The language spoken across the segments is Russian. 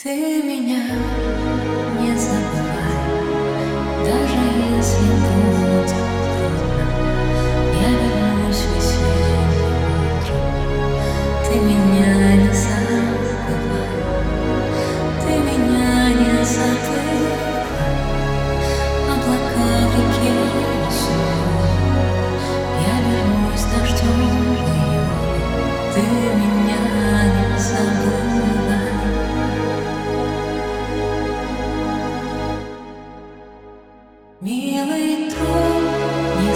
Ты меня не забывай, даже если будет трудно. Я вернусь весенним утром. Ты меня белый трон, не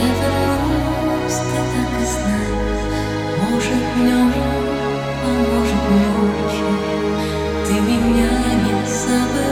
я вернусь, ты так и знай, может днем, а может ночью, ты меня не забыл.